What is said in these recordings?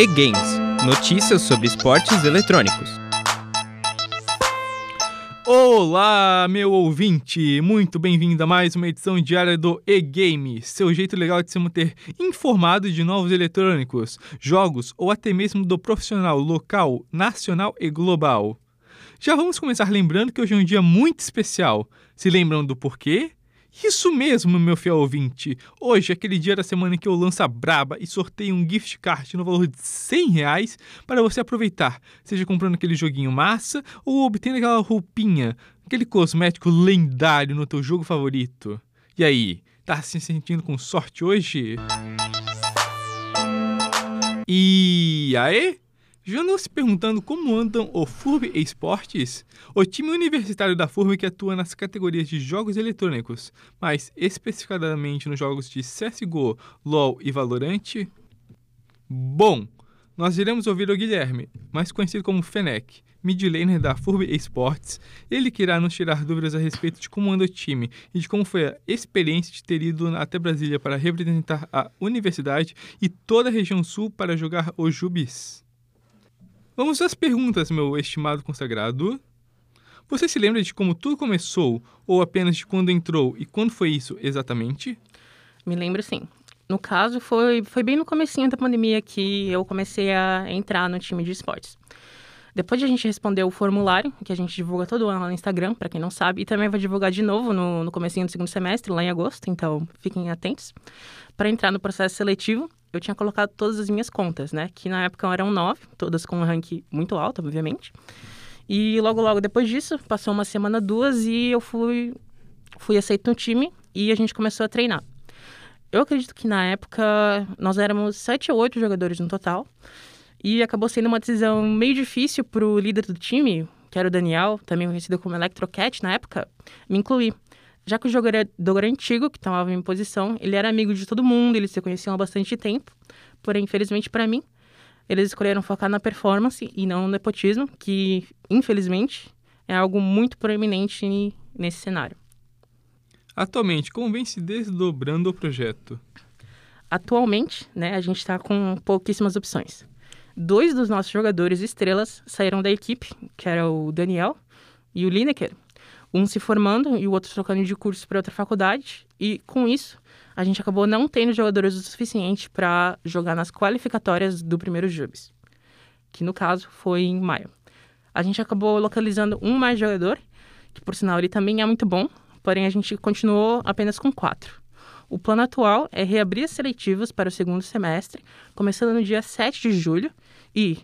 E-Games Notícias sobre esportes eletrônicos. Olá, meu ouvinte! Muito bem-vindo a mais uma edição diária do E-Game, seu jeito legal de se manter informado de novos eletrônicos, jogos ou até mesmo do profissional local, nacional e global. Já vamos começar lembrando que hoje é um dia muito especial. Se lembram do porquê? Isso mesmo, meu fiel ouvinte. Hoje é aquele dia da semana em que eu lanço a braba e sorteio um gift card no valor de 100 reais para você aproveitar, seja comprando aquele joguinho massa ou obtendo aquela roupinha, aquele cosmético lendário no teu jogo favorito. E aí, tá se sentindo com sorte hoje? E aí? Já andou se perguntando como andam o FURB Esportes? O time universitário da FURB que atua nas categorias de jogos eletrônicos, mas especificadamente nos jogos de CSGO, LoL e Valorant? Bom, nós iremos ouvir o Guilherme, mais conhecido como Fenec, mid laner da FURB Esportes, ele que irá nos tirar dúvidas a respeito de como anda o time e de como foi a experiência de ter ido até Brasília para representar a universidade e toda a região sul para jogar o Jubis. Vamos às perguntas, meu estimado consagrado. Você se lembra de como tudo começou, ou apenas de quando entrou e quando foi isso exatamente? Me lembro sim. No caso, foi, foi bem no comecinho da pandemia que eu comecei a entrar no time de esportes. Depois de a gente responder o formulário, que a gente divulga todo ano lá no Instagram, para quem não sabe, e também vai divulgar de novo no, no comecinho do segundo semestre, lá em agosto, então fiquem atentos. Para entrar no processo seletivo, eu tinha colocado todas as minhas contas, né? Que na época eram nove, todas com um rank muito alto, obviamente. E logo, logo depois disso, passou uma semana, duas, e eu fui, fui aceito no time e a gente começou a treinar. Eu acredito que na época nós éramos sete ou oito jogadores no total. E acabou sendo uma decisão meio difícil para o líder do time, que era o Daniel, também conhecido como Electrocat na época, me incluir. Já que o jogador antigo, que tomava em posição, ele era amigo de todo mundo, eles se conheciam há bastante tempo. Porém, infelizmente para mim, eles escolheram focar na performance e não no nepotismo, que, infelizmente, é algo muito proeminente nesse cenário. Atualmente, como vem se desdobrando o projeto? Atualmente, né, a gente está com pouquíssimas opções. Dois dos nossos jogadores estrelas saíram da equipe, que era o Daniel e o Lineker, um se formando e o outro trocando de curso para outra faculdade. E com isso, a gente acabou não tendo jogadores o suficiente para jogar nas qualificatórias do primeiro Jubes, que no caso foi em maio. A gente acabou localizando um mais jogador, que por sinal ele também é muito bom, porém a gente continuou apenas com quatro. O plano atual é reabrir as seletivas para o segundo semestre, começando no dia 7 de julho, e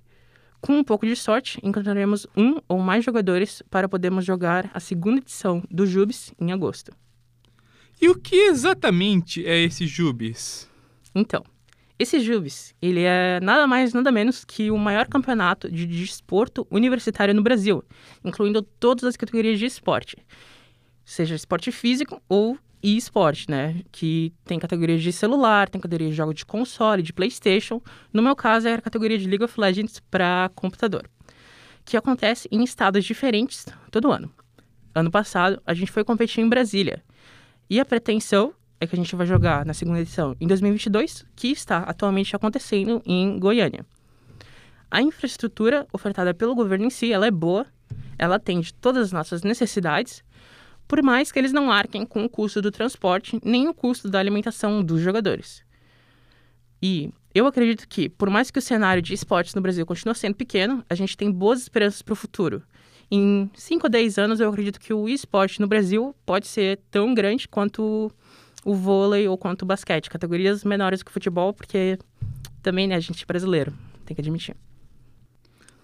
com um pouco de sorte, encontraremos um ou mais jogadores para podermos jogar a segunda edição do Jubes em agosto. E o que exatamente é esse Jubes? Então, esse Jubes, ele é nada mais nada menos que o maior campeonato de desporto universitário no Brasil, incluindo todas as categorias de esporte, seja esporte físico ou e esporte, né? Que tem categorias de celular, tem categoria de jogos de console, de PlayStation. No meu caso, era a categoria de League of Legends para computador, que acontece em estados diferentes todo ano. Ano passado, a gente foi competir em Brasília. E a pretensão é que a gente vai jogar na segunda edição em 2022, que está atualmente acontecendo em Goiânia. A infraestrutura ofertada pelo governo em si, ela é boa, ela atende todas as nossas necessidades por mais que eles não arquem com o custo do transporte nem o custo da alimentação dos jogadores. E eu acredito que, por mais que o cenário de esportes no Brasil continue sendo pequeno, a gente tem boas esperanças para o futuro. Em 5 ou 10 anos, eu acredito que o esporte no Brasil pode ser tão grande quanto o vôlei ou quanto o basquete, categorias menores que o futebol, porque também né, a gente é brasileiro, tem que admitir.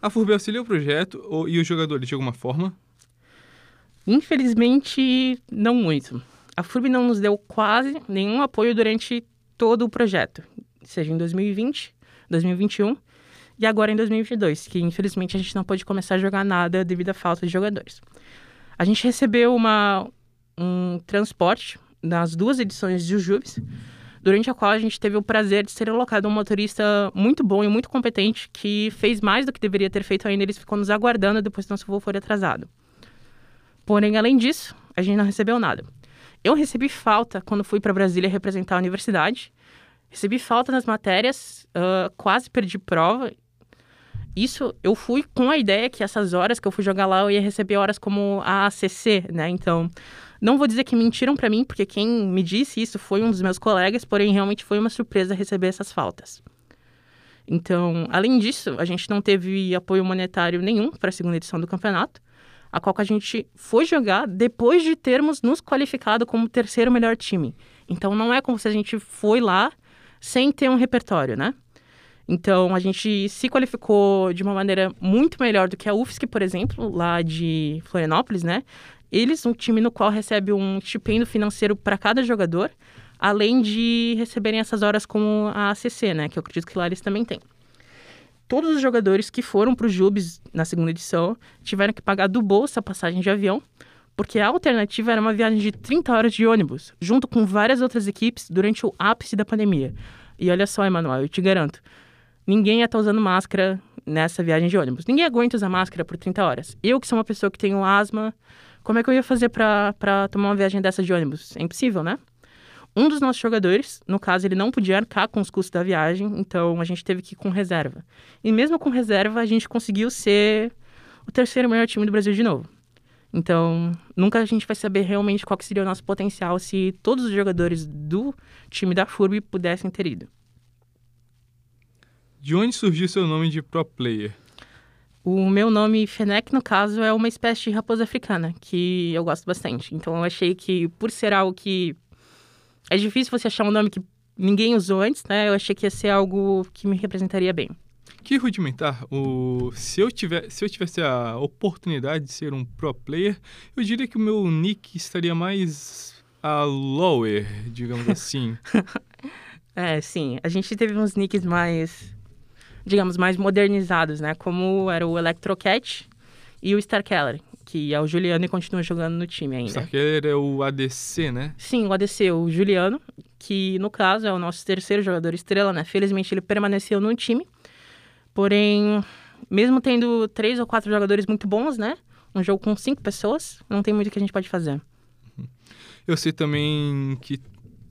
A FURB auxilia o projeto e os jogadores de alguma forma? Infelizmente, não muito. A FURB não nos deu quase nenhum apoio durante todo o projeto, seja em 2020, 2021 e agora em 2022, que infelizmente a gente não pôde começar a jogar nada devido à falta de jogadores. A gente recebeu uma, um transporte nas duas edições de Jujubes, durante a qual a gente teve o prazer de ser alocado um motorista muito bom e muito competente que fez mais do que deveria ter feito ainda. Ele ficou nos aguardando depois que nosso voo foi atrasado. Porém, além disso, a gente não recebeu nada. Eu recebi falta quando fui para Brasília representar a universidade, Recebi falta nas matérias, uh, quase perdi prova. Isso eu fui com a ideia que essas horas que eu fui jogar lá eu ia receber horas como a ACC, né? Então, não vou dizer que mentiram para mim, porque quem me disse isso foi um dos meus colegas, porém realmente foi uma surpresa receber essas faltas. Então, além disso, a gente não teve apoio monetário nenhum para a segunda edição do campeonato, a qual a gente foi jogar depois de termos nos qualificado como terceiro melhor time. Então, não é como se a gente foi lá sem ter um repertório, né? Então, a gente se qualificou de uma maneira muito melhor do que a UFSC, por exemplo, lá de Florianópolis, né? Eles, um time no qual recebe um estipendo financeiro para cada jogador, além de receberem essas horas como a ACC, né? Que eu acredito que lá eles também têm. Todos os jogadores que foram para os Jubes na segunda edição tiveram que pagar do bolso a passagem de avião, porque a alternativa era uma viagem de 30 horas de ônibus, junto com várias outras equipes durante o ápice da pandemia. E olha só, Emanuel, eu te garanto, ninguém ia estar tá usando máscara nessa viagem de ônibus. Ninguém aguenta usar máscara por 30 horas. Eu, que sou uma pessoa que tenho asma, como é que eu ia fazer para tomar uma viagem dessa de ônibus? É impossível, né? Um dos nossos jogadores, no caso, ele não podia arcar com os custos da viagem, então a gente teve que ir com reserva. E mesmo com reserva, a gente conseguiu ser o terceiro melhor time do Brasil de novo. Então, nunca a gente vai saber realmente qual seria o nosso potencial se todos os jogadores do time da FURB pudessem ter ido. De onde surgiu seu nome de pro player? O meu nome, Fenec, no caso, é uma espécie de raposa africana, que eu gosto bastante. Então, eu achei que, por ser algo que é difícil você achar um nome que ninguém usou antes, né? Eu achei que ia ser algo que me representaria bem. Que rudimentar. O... Se, eu tiver... Se eu tivesse a oportunidade de ser um pro player, eu diria que o meu nick estaria mais a lower, digamos assim. é, sim. A gente teve uns nicks mais, digamos, mais modernizados, né? Como era o Electrocat e o Starkeller que é o Juliano e continua jogando no time ainda. Starkeller é o ADC, né? Sim, o ADC, o Juliano, que no caso é o nosso terceiro jogador estrela, né? Felizmente ele permaneceu no time. Porém, mesmo tendo três ou quatro jogadores muito bons, né? Um jogo com cinco pessoas, não tem muito que a gente pode fazer. Eu sei também que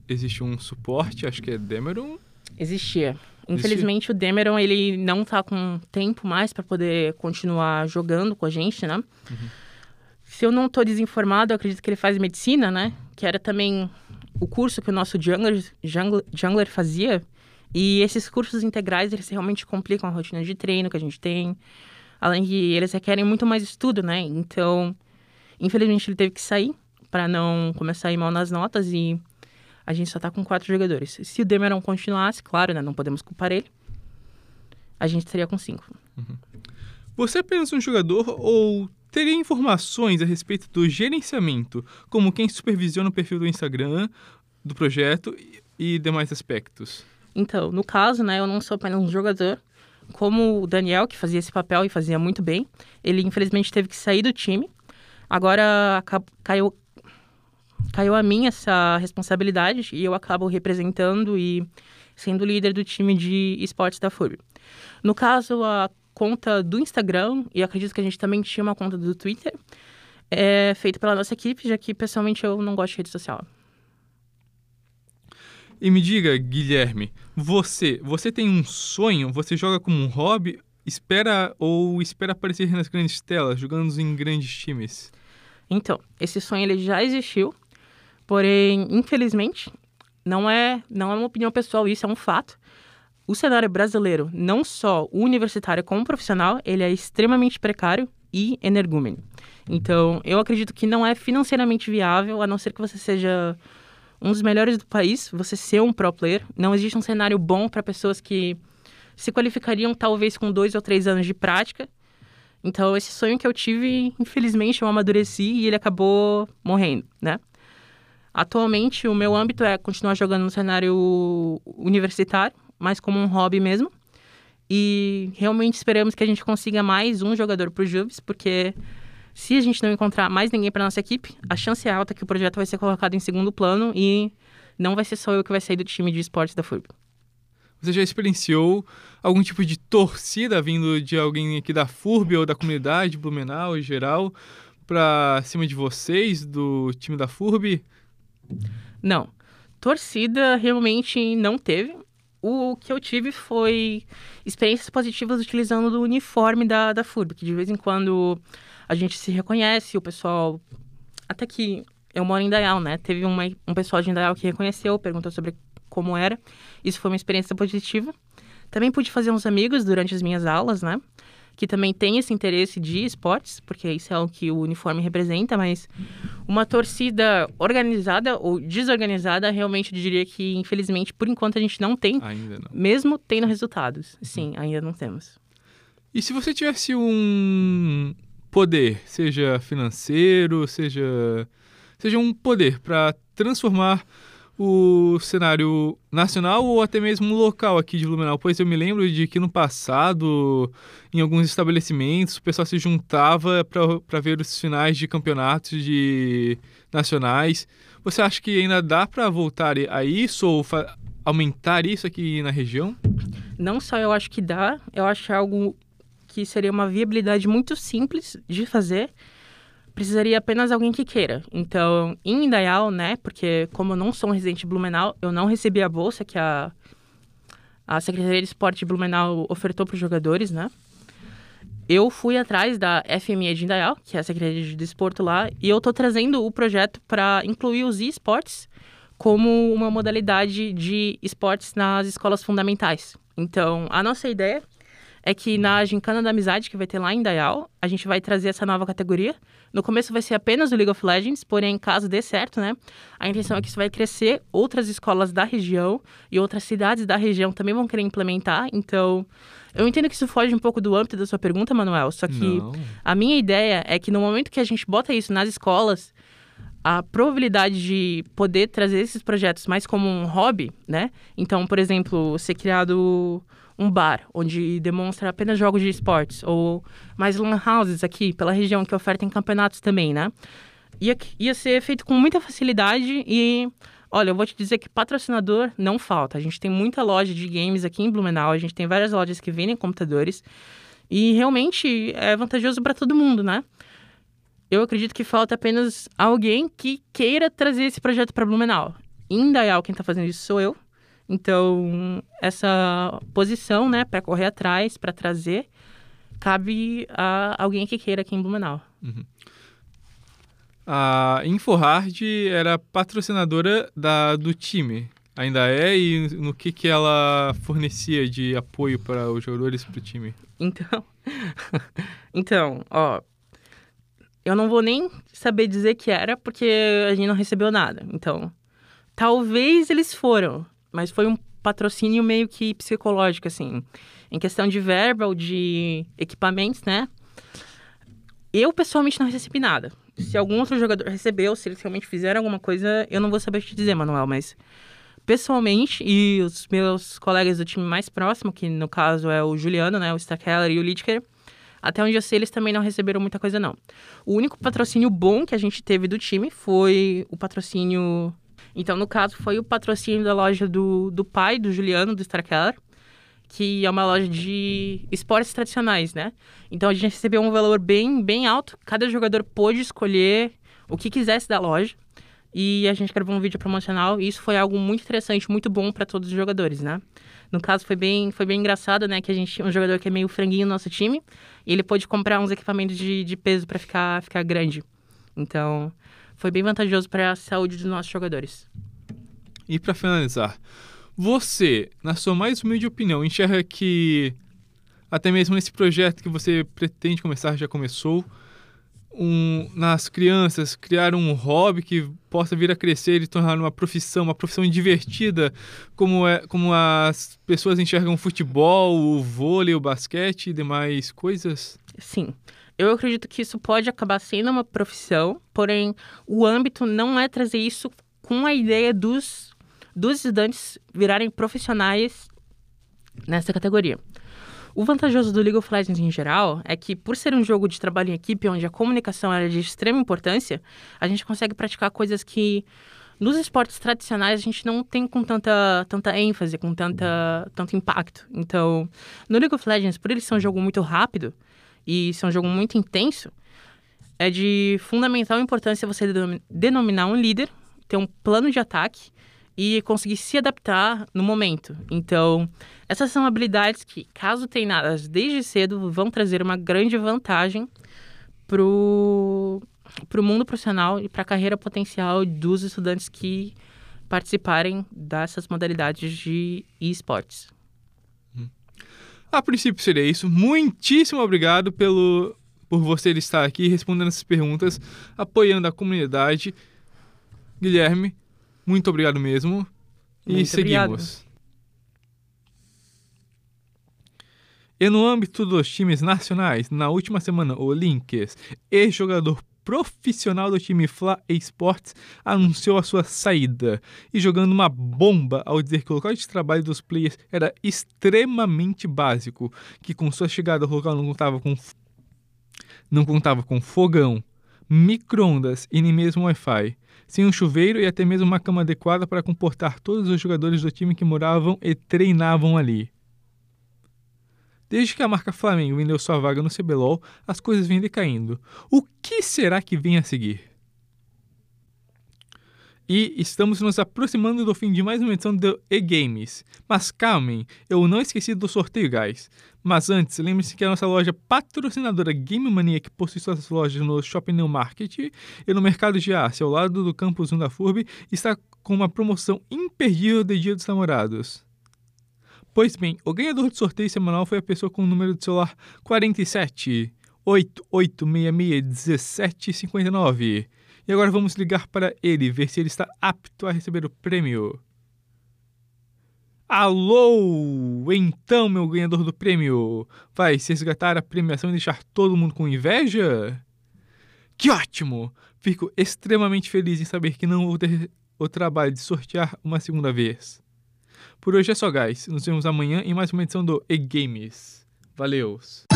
existe um suporte, acho que é Demeron. Existia. Infelizmente, o Demeron, ele não tá com tempo mais para poder continuar jogando com a gente, né? Uhum. Se eu não estou desinformado, eu acredito que ele faz medicina, né? Que era também o curso que o nosso jungler, jungler, jungler fazia. E esses cursos integrais, eles realmente complicam a rotina de treino que a gente tem. Além que eles requerem muito mais estudo, né? Então, infelizmente, ele teve que sair para não começar a ir mal nas notas e a gente só tá com quatro jogadores. Se o Demeron continuasse, claro, né? Não podemos culpar ele. A gente estaria com cinco. Uhum. Você é apenas um jogador ou teria informações a respeito do gerenciamento, como quem supervisiona o perfil do Instagram do projeto e demais aspectos? Então, no caso, né, eu não sou apenas um jogador, como o Daniel, que fazia esse papel e fazia muito bem, ele infelizmente teve que sair do time. Agora caiu, caiu a mim essa responsabilidade e eu acabo representando e sendo líder do time de esportes da FURB. No caso, a conta do Instagram, e acredito que a gente também tinha uma conta do Twitter, é feita pela nossa equipe, já que pessoalmente eu não gosto de rede social. E me diga, Guilherme, você, você tem um sonho? Você joga como um hobby? Espera ou espera aparecer nas grandes telas, jogando em grandes times? Então, esse sonho ele já existiu, porém, infelizmente, não é, não é uma opinião pessoal, isso é um fato o cenário brasileiro, não só o universitário como profissional, ele é extremamente precário e energúmeno. Então, eu acredito que não é financeiramente viável, a não ser que você seja um dos melhores do país, você ser um pro player. Não existe um cenário bom para pessoas que se qualificariam talvez com dois ou três anos de prática. Então, esse sonho que eu tive, infelizmente, eu amadureci e ele acabou morrendo, né? Atualmente, o meu âmbito é continuar jogando no cenário universitário, mais como um hobby mesmo. E realmente esperamos que a gente consiga mais um jogador para o Jubes, porque se a gente não encontrar mais ninguém para nossa equipe, a chance é alta que o projeto vai ser colocado em segundo plano e não vai ser só eu que vai sair do time de esportes da FURB. Você já experienciou algum tipo de torcida vindo de alguém aqui da FURB ou da comunidade Blumenau em geral para cima de vocês, do time da FURB? Não. Torcida realmente não teve o que eu tive foi experiências positivas utilizando o uniforme da, da FURB, que de vez em quando a gente se reconhece, o pessoal. Até que eu moro em Dayal, né? Teve uma, um pessoal de Dayal que reconheceu, perguntou sobre como era. Isso foi uma experiência positiva. Também pude fazer uns amigos durante as minhas aulas, né? Que também tem esse interesse de esportes, porque isso é o que o uniforme representa, mas uma torcida organizada ou desorganizada, realmente eu diria que, infelizmente, por enquanto a gente não tem, Ainda não. mesmo tendo resultados. Sim, ainda não temos. E se você tivesse um poder, seja financeiro, seja seja um poder para transformar o cenário nacional ou até mesmo local aqui de Blumenau, pois eu me lembro de que no passado, em alguns estabelecimentos, o pessoal se juntava para ver os finais de campeonatos de nacionais. Você acha que ainda dá para voltar a isso ou aumentar isso aqui na região? Não só eu acho que dá, eu acho algo que seria uma viabilidade muito simples de fazer precisaria apenas alguém que queira. Então, em Indaial, né, porque como eu não sou um residente de Blumenau, eu não recebi a bolsa que a, a Secretaria de Esporte de Blumenau ofertou para os jogadores, né? Eu fui atrás da FME de Indaial, que é a Secretaria de Desporto lá, e eu estou trazendo o projeto para incluir os esportes como uma modalidade de esportes nas escolas fundamentais. Então, a nossa ideia é que na Gincana da Amizade, que vai ter lá em Dayal, a gente vai trazer essa nova categoria. No começo vai ser apenas o League of Legends, porém, caso dê certo, né? A intenção é que isso vai crescer, outras escolas da região e outras cidades da região também vão querer implementar. Então, eu entendo que isso foge um pouco do âmbito da sua pergunta, Manuel, só que Não. a minha ideia é que no momento que a gente bota isso nas escolas, a probabilidade de poder trazer esses projetos mais como um hobby, né? Então, por exemplo, ser criado um bar onde demonstra apenas jogos de esportes, ou mais lan houses aqui pela região que ofertem campeonatos também, né? Ia, ia ser feito com muita facilidade e, olha, eu vou te dizer que patrocinador não falta. A gente tem muita loja de games aqui em Blumenau, a gente tem várias lojas que vendem computadores e realmente é vantajoso para todo mundo, né? Eu acredito que falta apenas alguém que queira trazer esse projeto para Blumenau. Em Indaial, quem está fazendo isso sou eu. Então, essa posição, né, para correr atrás, para trazer, cabe a alguém que queira aqui em Blumenau. Uhum. A InfoHard era patrocinadora da, do time. Ainda é? E no que, que ela fornecia de apoio para os jogadores para o time? Então, então, ó, eu não vou nem saber dizer que era porque a gente não recebeu nada. Então, talvez eles foram, mas foi um patrocínio meio que psicológico, assim. Em questão de verba ou de equipamentos, né? Eu, pessoalmente, não recebi nada. Se algum outro jogador recebeu, se eles realmente fizeram alguma coisa, eu não vou saber te dizer, Manuel, mas... Pessoalmente, e os meus colegas do time mais próximo, que no caso é o Juliano, né? O Stakeller e o Lidker, até onde eu sei, eles também não receberam muita coisa, não. O único patrocínio bom que a gente teve do time foi o patrocínio então, no caso, foi o patrocínio da loja do, do pai, do Juliano, do Starkeller, que é uma loja de esportes tradicionais, né? Então, a gente recebeu um valor bem, bem alto. Cada jogador pôde escolher o que quisesse da loja. E a gente gravou um vídeo promocional e isso foi algo muito interessante, muito bom para todos os jogadores, né? No caso, foi bem, foi bem engraçado, né? Que a gente um jogador que é meio franguinho no nosso time e ele pôde comprar uns equipamentos de, de peso para ficar, ficar grande. Então, foi bem vantajoso para a saúde dos nossos jogadores. E para finalizar, você, na sua mais humilde opinião, enxerga que até mesmo nesse projeto que você pretende começar, já começou, um, nas crianças, criar um hobby que possa vir a crescer e tornar uma profissão, uma profissão divertida, como, é, como as pessoas enxergam o futebol, o vôlei, o basquete e demais coisas? Sim. Eu acredito que isso pode acabar sendo uma profissão, porém o âmbito não é trazer isso com a ideia dos, dos estudantes virarem profissionais nessa categoria. O vantajoso do League of Legends em geral é que, por ser um jogo de trabalho em equipe, onde a comunicação é de extrema importância, a gente consegue praticar coisas que nos esportes tradicionais a gente não tem com tanta, tanta ênfase, com tanta, tanto impacto. Então, no League of Legends, por ele ser um jogo muito rápido, e ser um jogo muito intenso, é de fundamental importância você denominar um líder, ter um plano de ataque e conseguir se adaptar no momento. Então, essas são habilidades que, caso treinadas desde cedo, vão trazer uma grande vantagem para o mundo profissional e para a carreira potencial dos estudantes que participarem dessas modalidades de esportes. A princípio seria isso. Muitíssimo obrigado pelo, por você estar aqui respondendo essas perguntas, apoiando a comunidade. Guilherme, muito obrigado mesmo. E Muito seguimos. obrigado. E no âmbito dos times nacionais, na última semana, o Linkers, ex-jogador profissional do time Fla Esportes, anunciou a sua saída e jogando uma bomba ao dizer que o local de trabalho dos players era extremamente básico, que com sua chegada o local não contava com não contava com fogão, micro-ondas e nem mesmo Wi-Fi, sem um chuveiro e até mesmo uma cama adequada para comportar todos os jogadores do time que moravam e treinavam ali. Desde que a marca Flamengo vendeu sua vaga no CBLOL, as coisas vêm decaindo. O que será que vem a seguir? E estamos nos aproximando do fim de mais uma edição do E-Games. Mas calmem, eu não esqueci do sorteio, guys. Mas antes, lembre-se que a nossa loja patrocinadora Game Mania, que possui suas lojas no Shopping New Market e no Mercado de Aço, ao lado do campus 1 da FURB, está com uma promoção imperdível de Dia dos Namorados. Pois bem, o ganhador do sorteio semanal foi a pessoa com o número de celular 47 8866 1759. E agora vamos ligar para ele, ver se ele está apto a receber o prêmio. Alô! Então, meu ganhador do prêmio, vai se resgatar a premiação e deixar todo mundo com inveja? Que ótimo! Fico extremamente feliz em saber que não vou ter o trabalho de sortear uma segunda vez. Por hoje é só, guys. Nos vemos amanhã em mais uma edição do E-Games. Valeus!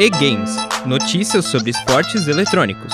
E-Games Notícias sobre esportes eletrônicos.